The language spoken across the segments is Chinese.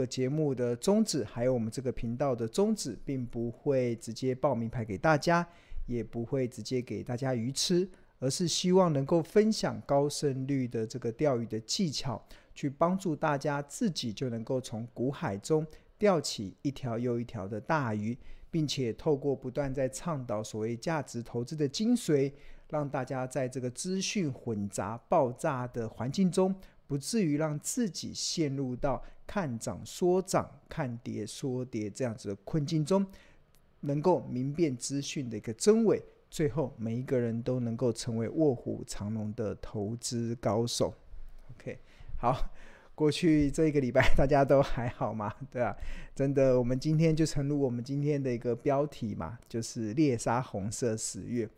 个节目的宗旨，还有我们这个频道的宗旨，并不会直接报名牌给大家，也不会直接给大家鱼吃，而是希望能够分享高胜率的这个钓鱼的技巧，去帮助大家自己就能够从股海中钓起一条又一条的大鱼，并且透过不断在倡导所谓价值投资的精髓，让大家在这个资讯混杂爆炸的环境中。不至于让自己陷入到看涨说涨、看跌说跌这样子的困境中，能够明辨资讯的一个真伪，最后每一个人都能够成为卧虎藏龙的投资高手。OK，好，过去这一个礼拜大家都还好吗？对啊，真的，我们今天就诚如我们今天的一个标题嘛，就是猎杀红色十月。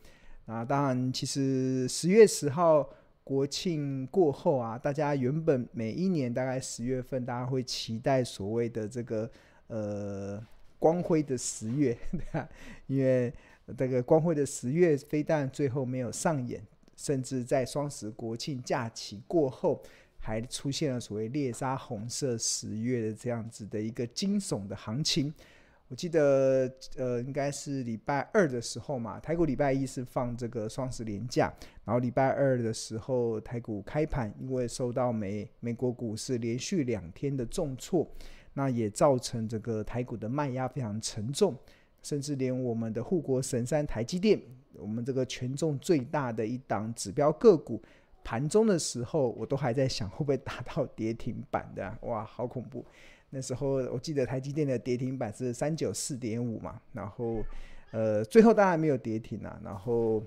啊，当然，其实十月十号。国庆过后啊，大家原本每一年大概十月份，大家会期待所谓的这个呃光辉的十月，对吧？因为这个光辉的十月非但最后没有上演，甚至在双十国庆假期过后，还出现了所谓猎杀红色十月的这样子的一个惊悚的行情。我记得，呃，应该是礼拜二的时候嘛，台股礼拜一是放这个双十连假，然后礼拜二的时候台股开盘，因为受到美美国股市连续两天的重挫，那也造成这个台股的卖压非常沉重，甚至连我们的护国神山台积电，我们这个权重最大的一档指标个股，盘中的时候我都还在想会不会打到跌停板的，哇，好恐怖！那时候我记得台积电的跌停板是三九四点五嘛，然后呃最后当然没有跌停啊，然后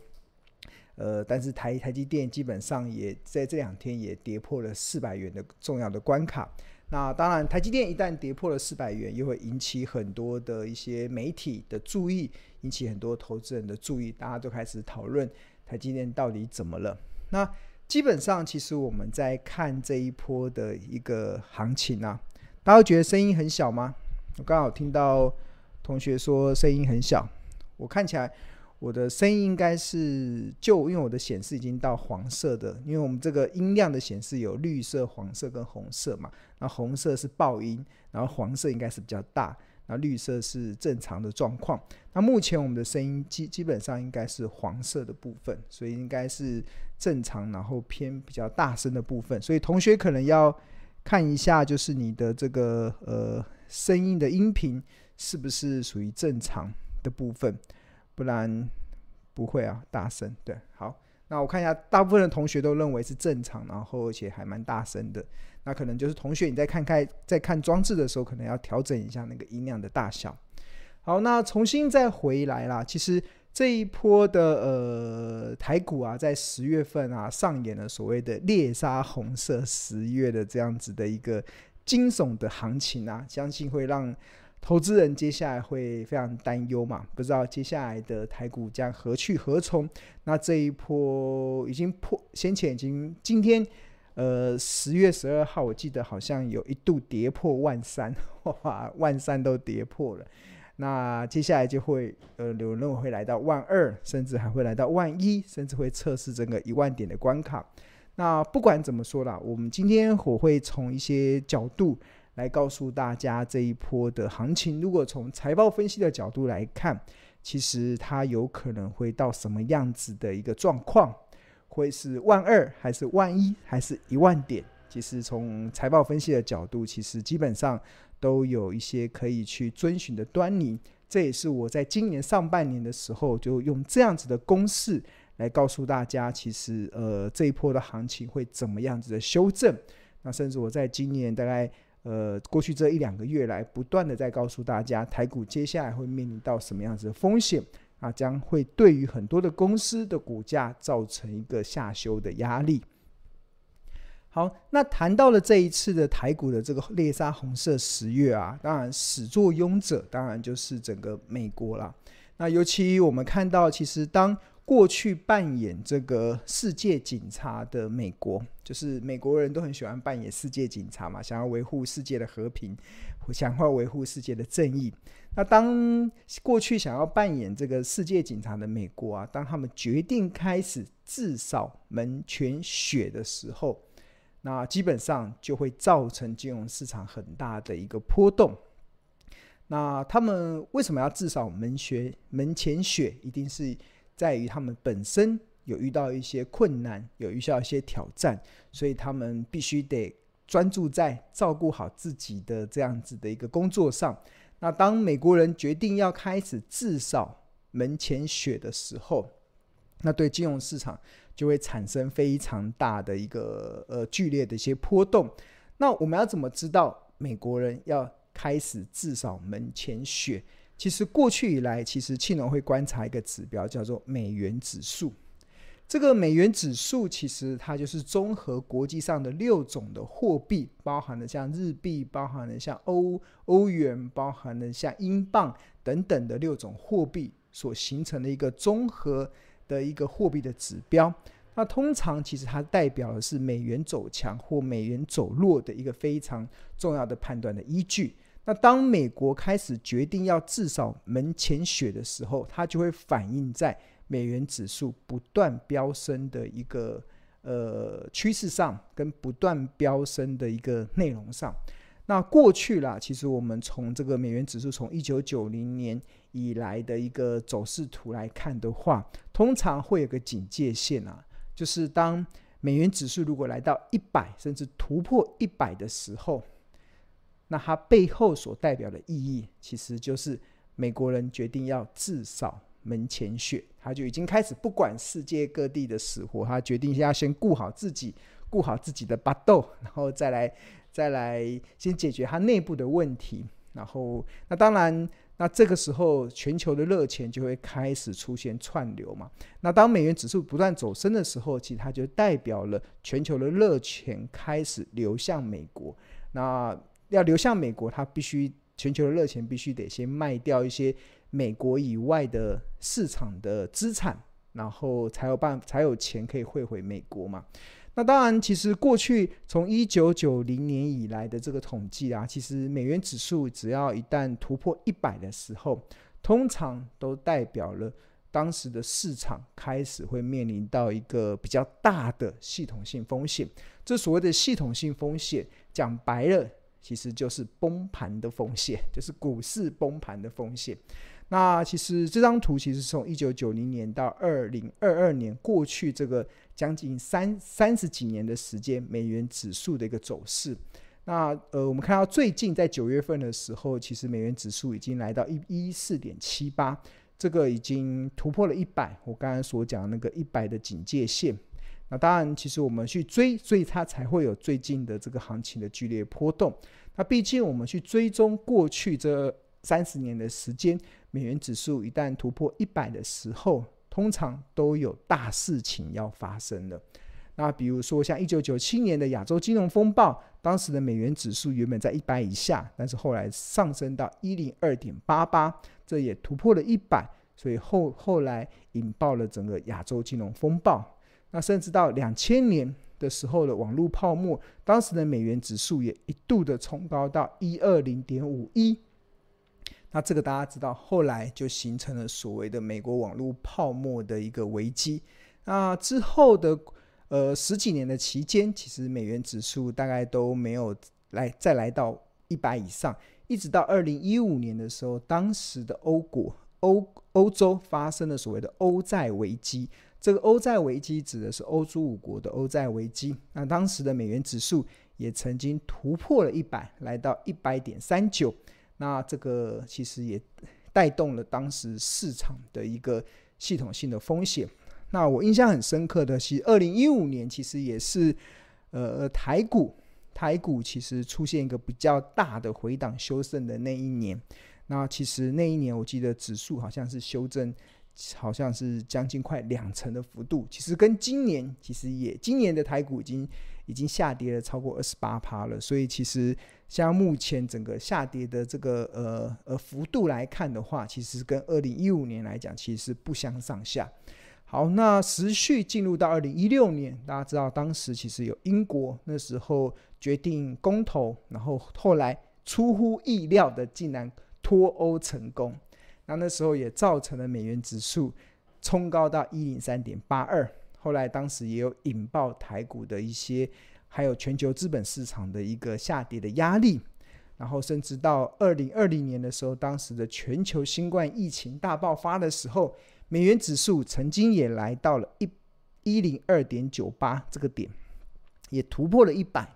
呃但是台台积电基本上也在这两天也跌破了四百元的重要的关卡。那当然台积电一旦跌破了四百元，又会引起很多的一些媒体的注意，引起很多投资人的注意，大家都开始讨论台积电到底怎么了。那基本上其实我们在看这一波的一个行情啊。大家觉得声音很小吗？我刚好听到同学说声音很小。我看起来我的声音应该是就因为我的显示已经到黄色的，因为我们这个音量的显示有绿色、黄色跟红色嘛。那红色是爆音，然后黄色应该是比较大，那绿色是正常的状况。那目前我们的声音基基本上应该是黄色的部分，所以应该是正常，然后偏比较大声的部分。所以同学可能要。看一下，就是你的这个呃声音的音频是不是属于正常的部分，不然不会啊，大声。对，好，那我看一下，大部分的同学都认为是正常，然后而且还蛮大声的，那可能就是同学你再看看在看装置的时候，可能要调整一下那个音量的大小。好，那重新再回来啦，其实。这一波的呃台股啊，在十月份啊上演了所谓的猎杀红色十月的这样子的一个惊悚的行情啊，相信会让投资人接下来会非常担忧嘛，不知道接下来的台股将何去何从？那这一波已经破，先前已经今天呃十月十二号，我记得好像有一度跌破万三，哇，万三都跌破了。那接下来就会，呃，有人会来到万二，甚至还会来到万一，甚至会测试整个一万点的关卡。那不管怎么说啦，我们今天我会从一些角度来告诉大家这一波的行情。如果从财报分析的角度来看，其实它有可能会到什么样子的一个状况，会是万二，还是万一，还是一万点？其实从财报分析的角度，其实基本上。都有一些可以去遵循的端倪，这也是我在今年上半年的时候就用这样子的公式来告诉大家，其实呃这一波的行情会怎么样子的修正。那甚至我在今年大概呃过去这一两个月来，不断的在告诉大家，台股接下来会面临到什么样子的风险啊，将会对于很多的公司的股价造成一个下修的压力。好，那谈到了这一次的台股的这个猎杀红色十月啊，当然始作俑者当然就是整个美国啦。那尤其我们看到，其实当过去扮演这个世界警察的美国，就是美国人都很喜欢扮演世界警察嘛，想要维护世界的和平，想要维护世界的正义。那当过去想要扮演这个世界警察的美国啊，当他们决定开始自扫门前雪的时候，那基本上就会造成金融市场很大的一个波动。那他们为什么要至少门学门前雪？一定是在于他们本身有遇到一些困难，有遇到一些挑战，所以他们必须得专注在照顾好自己的这样子的一个工作上。那当美国人决定要开始至少门前雪的时候，那对金融市场就会产生非常大的一个呃剧烈的一些波动。那我们要怎么知道美国人要开始至少门前雪？其实过去以来，其实庆隆会观察一个指标，叫做美元指数。这个美元指数其实它就是综合国际上的六种的货币，包含了像日币，包含了像欧欧元，包含了像英镑等等的六种货币所形成的一个综合的一个货币的指标。那通常其实它代表的是美元走强或美元走弱的一个非常重要的判断的依据。那当美国开始决定要至少门前雪的时候，它就会反映在美元指数不断飙升的一个呃趋势上，跟不断飙升的一个内容上。那过去啦，其实我们从这个美元指数从一九九零年以来的一个走势图来看的话，通常会有个警戒线啊，就是当美元指数如果来到一百，甚至突破一百的时候。那它背后所代表的意义，其实就是美国人决定要自扫门前雪，他就已经开始不管世界各地的死活，他决定要先顾好自己，顾好自己的巴豆，然后再来再来先解决他内部的问题。然后，那当然，那这个时候全球的热钱就会开始出现串流嘛。那当美元指数不断走升的时候，其实它就代表了全球的热钱开始流向美国。那要流向美国，它必须全球的热钱必须得先卖掉一些美国以外的市场的资产，然后才有办才有钱可以汇回美国嘛。那当然，其实过去从一九九零年以来的这个统计啊，其实美元指数只要一旦突破一百的时候，通常都代表了当时的市场开始会面临到一个比较大的系统性风险。这所谓的系统性风险，讲白了。其实就是崩盘的风险，就是股市崩盘的风险。那其实这张图其实是从一九九零年到二零二二年过去这个将近三三十几年的时间，美元指数的一个走势。那呃，我们看到最近在九月份的时候，其实美元指数已经来到一一四点七八，这个已经突破了一百。我刚才所讲那个一百的警戒线。那当然，其实我们去追，所以它才会有最近的这个行情的剧烈波动。那毕竟我们去追踪过去这三十年的时间，美元指数一旦突破一百的时候，通常都有大事情要发生了。那比如说像一九九七年的亚洲金融风暴，当时的美元指数原本在一百以下，但是后来上升到一零二点八八，这也突破了一百，所以后后来引爆了整个亚洲金融风暴。那甚至到两千年的时候的网络泡沫，当时的美元指数也一度的冲高到一二零点五一。那这个大家知道，后来就形成了所谓的美国网络泡沫的一个危机。那之后的呃十几年的期间，其实美元指数大概都没有来再来到一百以上，一直到二零一五年的时候，当时的欧国欧欧洲发生了所谓的欧债危机。这个欧债危机指的是欧洲五国的欧债危机。那当时的美元指数也曾经突破了一百，来到一百点三九。那这个其实也带动了当时市场的一个系统性的风险。那我印象很深刻的是，二零一五年其实也是呃台股台股其实出现一个比较大的回档修正的那一年。那其实那一年我记得指数好像是修正。好像是将近快两成的幅度，其实跟今年其实也今年的台股已经已经下跌了超过二十八趴了，所以其实像目前整个下跌的这个呃呃幅度来看的话，其实跟二零一五年来讲其实是不相上下。好，那持续进入到二零一六年，大家知道当时其实有英国那时候决定公投，然后后来出乎意料的竟然脱欧成功。那那时候也造成了美元指数冲高到一零三点八二，后来当时也有引爆台股的一些还有全球资本市场的一个下跌的压力，然后甚至到二零二零年的时候，当时的全球新冠疫情大爆发的时候，美元指数曾经也来到了一一零二点九八这个点，也突破了一百。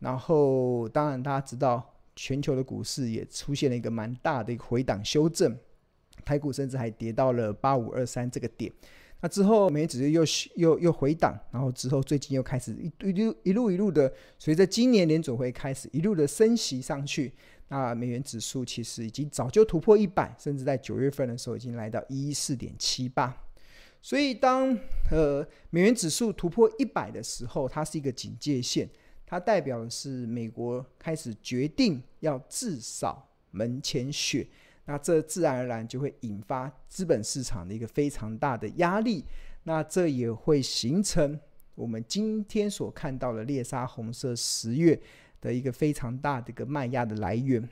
然后，当然大家知道，全球的股市也出现了一个蛮大的一个回档修正，台股甚至还跌到了八五二三这个点。那之后，美元指数又又又回档，然后之后最近又开始一一路一路一路的，随着今年联总会开始一路的升息上去，那美元指数其实已经早就突破一百，甚至在九月份的时候已经来到一四点七八。所以当呃美元指数突破一百的时候，它是一个警戒线，它代表的是美国开始决定要至少门前雪。那这自然而然就会引发资本市场的一个非常大的压力，那这也会形成我们今天所看到的猎杀红色十月的一个非常大的一个卖压的来源。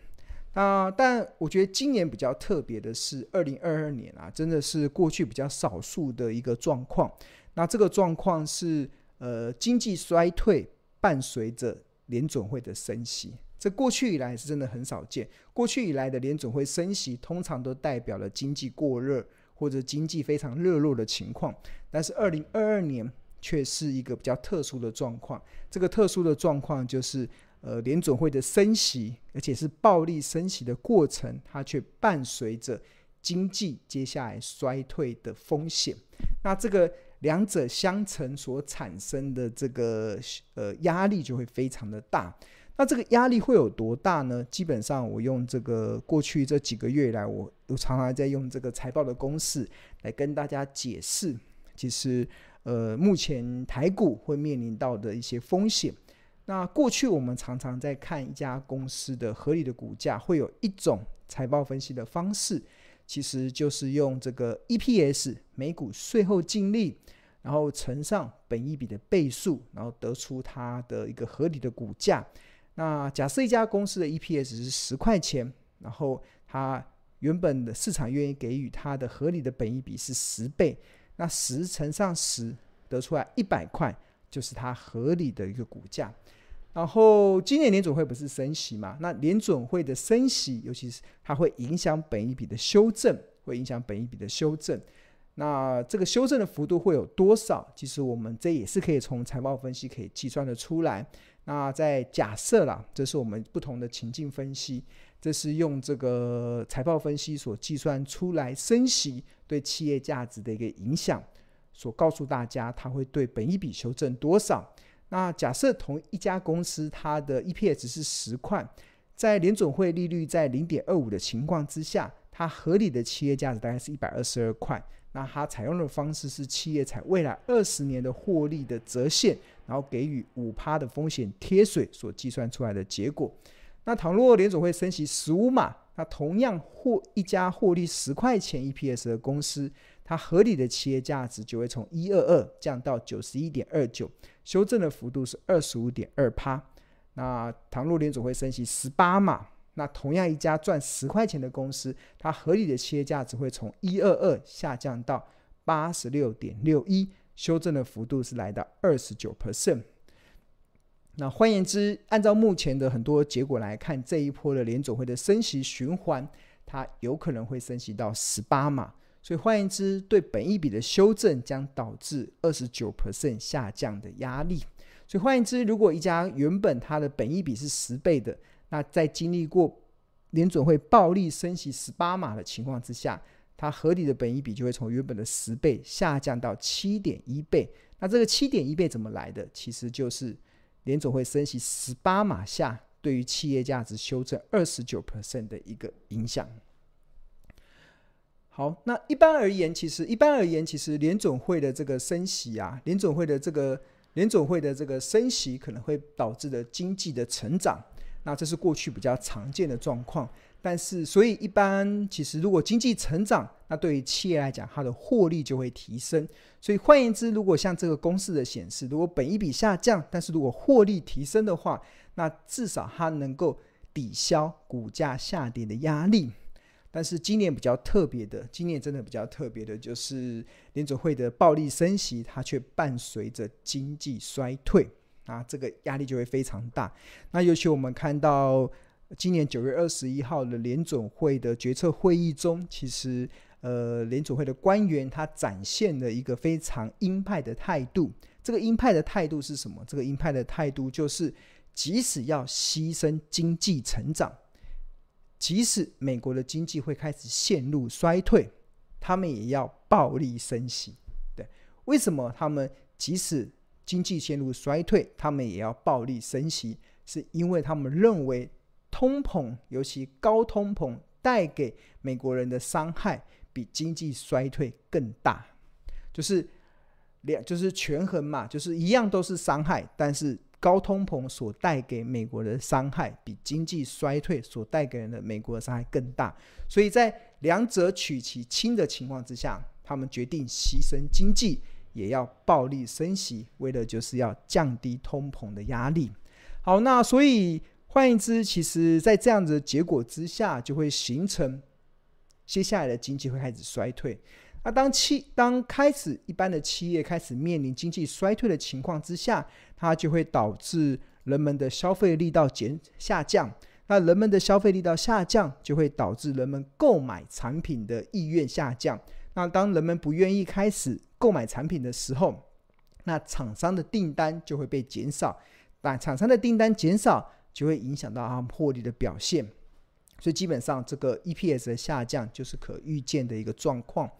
那但我觉得今年比较特别的是，二零二二年啊，真的是过去比较少数的一个状况。那这个状况是呃经济衰退伴随着联准会的升息。这过去以来是真的很少见。过去以来的联准会升息，通常都代表了经济过热或者经济非常热络的情况。但是二零二二年却是一个比较特殊的状况。这个特殊的状况就是，呃，联准会的升息，而且是暴力升息的过程，它却伴随着经济接下来衰退的风险。那这个两者相乘所产生的这个呃压力就会非常的大。那这个压力会有多大呢？基本上，我用这个过去这几个月以来，我都常常在用这个财报的公式来跟大家解释，其实呃，目前台股会面临到的一些风险。那过去我们常常在看一家公司的合理的股价，会有一种财报分析的方式，其实就是用这个 EPS 每股税后净利，然后乘上本益比的倍数，然后得出它的一个合理的股价。那假设一家公司的 EPS 是十块钱，然后它原本的市场愿意给予它的合理的本益比是十倍，那十乘上十得出来一百块，就是它合理的一个股价。然后今年联准会不是升息嘛？那联准会的升息，尤其是它会影响本一比的修正，会影响本一比的修正。那这个修正的幅度会有多少？其实我们这也是可以从财报分析可以计算得出来。那在假设啦，这是我们不同的情境分析，这是用这个财报分析所计算出来升息对企业价值的一个影响，所告诉大家它会对本一笔修正多少。那假设同一家公司它的 EPS 是十块，在联准会利率在零点二五的情况之下，它合理的企业价值大概是一百二十二块。那它采用的方式是企业采未来二十年的获利的折现。然后给予五趴的风险贴水所计算出来的结果。那倘若联总会升息十五码，那同样获一家获利十块钱 EPS 的公司，它合理的企业价值就会从一二二降到九十一点二九，修正的幅度是二十五点二趴。那倘若联总会升息十八码，那同样一家赚十块钱的公司，它合理的企业价值会从一二二下降到八十六点六一。修正的幅度是来到二十九 percent。那换言之，按照目前的很多结果来看，这一波的联准会的升息循环，它有可能会升息到十八码。所以换言之，对本一笔的修正将导致二十九 percent 下降的压力。所以换言之，如果一家原本它的本一笔是十倍的，那在经历过联准会暴力升息十八码的情况之下，它合理的本益比就会从原本的十倍下降到七点一倍。那这个七点一倍怎么来的？其实就是联总会升息十八码下，对于企业价值修正二十九 percent 的一个影响。好，那一般而言，其实一般而言，其实联总会的这个升息啊，联总会的这个联总会的这个升息可能会导致的经济的成长，那这是过去比较常见的状况。但是，所以一般其实，如果经济成长，那对于企业来讲，它的获利就会提升。所以换言之，如果像这个公式的显示，如果本益比下降，但是如果获利提升的话，那至少它能够抵消股价下跌的压力。但是今年比较特别的，今年真的比较特别的就是联准会的暴力升息，它却伴随着经济衰退。啊，这个压力就会非常大。那尤其我们看到今年九月二十一号的联准会的决策会议中，其实呃联准会的官员他展现了一个非常鹰派的态度。这个鹰派的态度是什么？这个鹰派的态度就是，即使要牺牲经济成长，即使美国的经济会开始陷入衰退，他们也要暴力升息。对，为什么他们即使经济陷入衰退，他们也要暴力升息？是因为他们认为通膨，尤其高通膨带给美国人的伤害比经济衰退更大，就是。两就是权衡嘛，就是一样都是伤害，但是高通膨所带给美国的伤害比经济衰退所带给人的美国的伤害更大，所以在两者取其轻的情况之下，他们决定牺牲经济也要暴力升息，为的就是要降低通膨的压力。好，那所以换言之，其实在这样子的结果之下，就会形成接下来的经济会开始衰退。那当企当开始一般的企业开始面临经济衰退的情况之下，它就会导致人们的消费力道减下降。那人们的消费力道下降，就会导致人们购买产品的意愿下降。那当人们不愿意开始购买产品的时候，那厂商的订单就会被减少。那厂商的订单减少，就会影响到他们获利的表现。所以基本上，这个 EPS 的下降就是可预见的一个状况。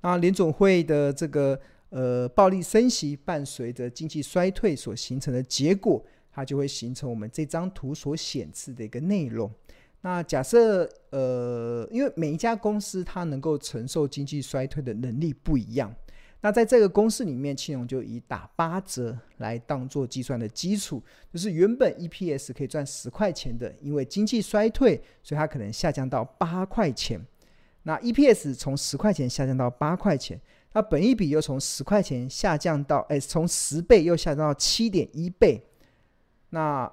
那联总会的这个呃暴力升息，伴随着经济衰退所形成的结果，它就会形成我们这张图所显示的一个内容。那假设呃，因为每一家公司它能够承受经济衰退的能力不一样，那在这个公式里面，青龙就以打八折来当做计算的基础，就是原本 EPS 可以赚十块钱的，因为经济衰退，所以它可能下降到八块钱。那 EPS 从十块钱下降到八块钱，那本益比又从十块钱下降到，哎，从十倍又下降到七点一倍，那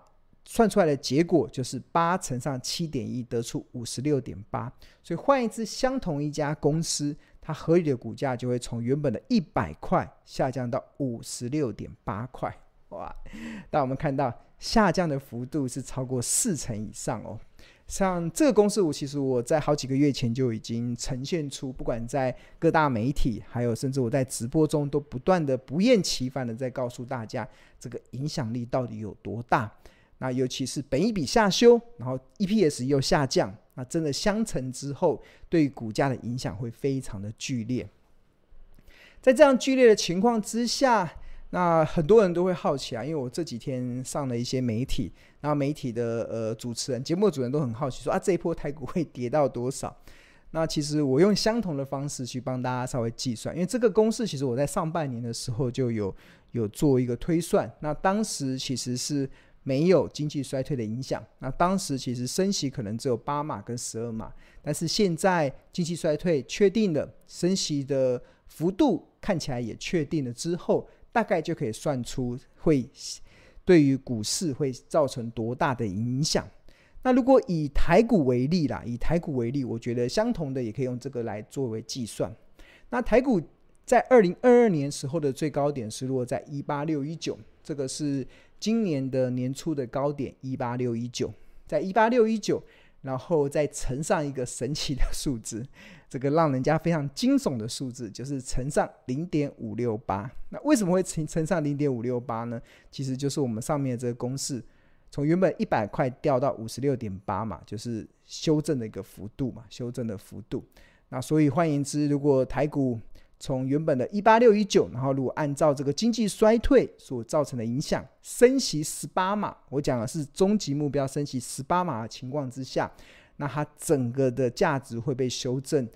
算出来的结果就是八乘上七点一，得出五十六点八。所以换一只，相同一家公司，它合理的股价就会从原本的一百块下降到五十六点八块。哇！但我们看到下降的幅度是超过四成以上哦。像这个公式，我其实我在好几个月前就已经呈现出，不管在各大媒体，还有甚至我在直播中，都不断的不厌其烦的在告诉大家，这个影响力到底有多大。那尤其是本益比下修，然后 EPS 又下降，那真的相乘之后，对股价的影响会非常的剧烈。在这样剧烈的情况之下，那很多人都会好奇啊，因为我这几天上了一些媒体，然后媒体的呃主持人、节目主人都很好奇，说啊这一波台股会跌到多少？那其实我用相同的方式去帮大家稍微计算，因为这个公式其实我在上半年的时候就有有做一个推算，那当时其实是没有经济衰退的影响，那当时其实升息可能只有八码跟十二码，但是现在经济衰退确定了，升息的幅度看起来也确定了之后。大概就可以算出会对于股市会造成多大的影响。那如果以台股为例啦，以台股为例，我觉得相同的也可以用这个来作为计算。那台股在二零二二年时候的最高点是落在一八六一九，这个是今年的年初的高点一八六一九，在一八六一九。然后再乘上一个神奇的数字，这个让人家非常惊悚的数字，就是乘上零点五六八。那为什么会乘乘上零点五六八呢？其实就是我们上面这个公式，从原本一百块掉到五十六点八嘛，就是修正的一个幅度嘛，修正的幅度。那所以换言之，如果台股从原本的一八六一九，然后如果按照这个经济衰退所造成的影响，升息十八码，我讲的是终极目标升息十八码的情况之下，那它整个的价值会被修正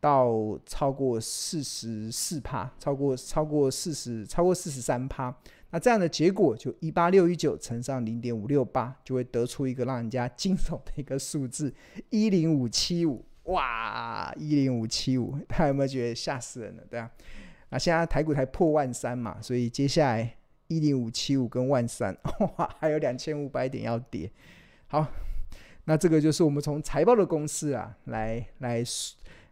到超过四十四趴，超过超过四十，超过四十三趴。那这样的结果就一八六一九乘上零点五六八，就会得出一个让人家惊悚的一个数字一零五七五。哇，一零五七五，大家有没有觉得吓死人了？对啊，那现在台股才破万三嘛，所以接下来一零五七五跟万三，哇，还有两千五百点要跌。好，那这个就是我们从财报的公式啊，来来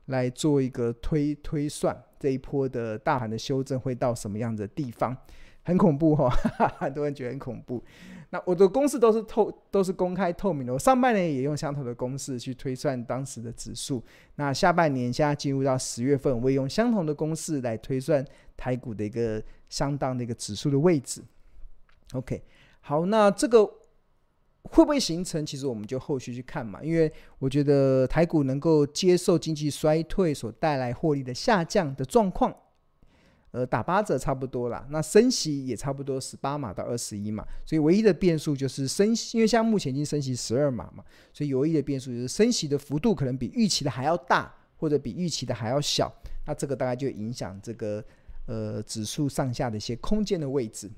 来做一个推推算，这一波的大盘的修正会到什么样的地方？很恐怖哈，很多人觉得很恐怖。那我的公式都是透，都是公开透明的。我上半年也用相同的公式去推算当时的指数。那下半年现在进入到十月份，我也用相同的公式来推算台股的一个相当的一个指数的位置。OK，好，那这个会不会形成？其实我们就后续去看嘛。因为我觉得台股能够接受经济衰退所带来获利的下降的状况。呃，打八折差不多啦，那升息也差不多十八码到二十一码，所以唯一的变数就是升息，因为像目前已经升息十二码嘛，所以唯一的变数就是升息的幅度可能比预期的还要大，或者比预期的还要小，那这个大概就影响这个呃指数上下的一些空间的位置。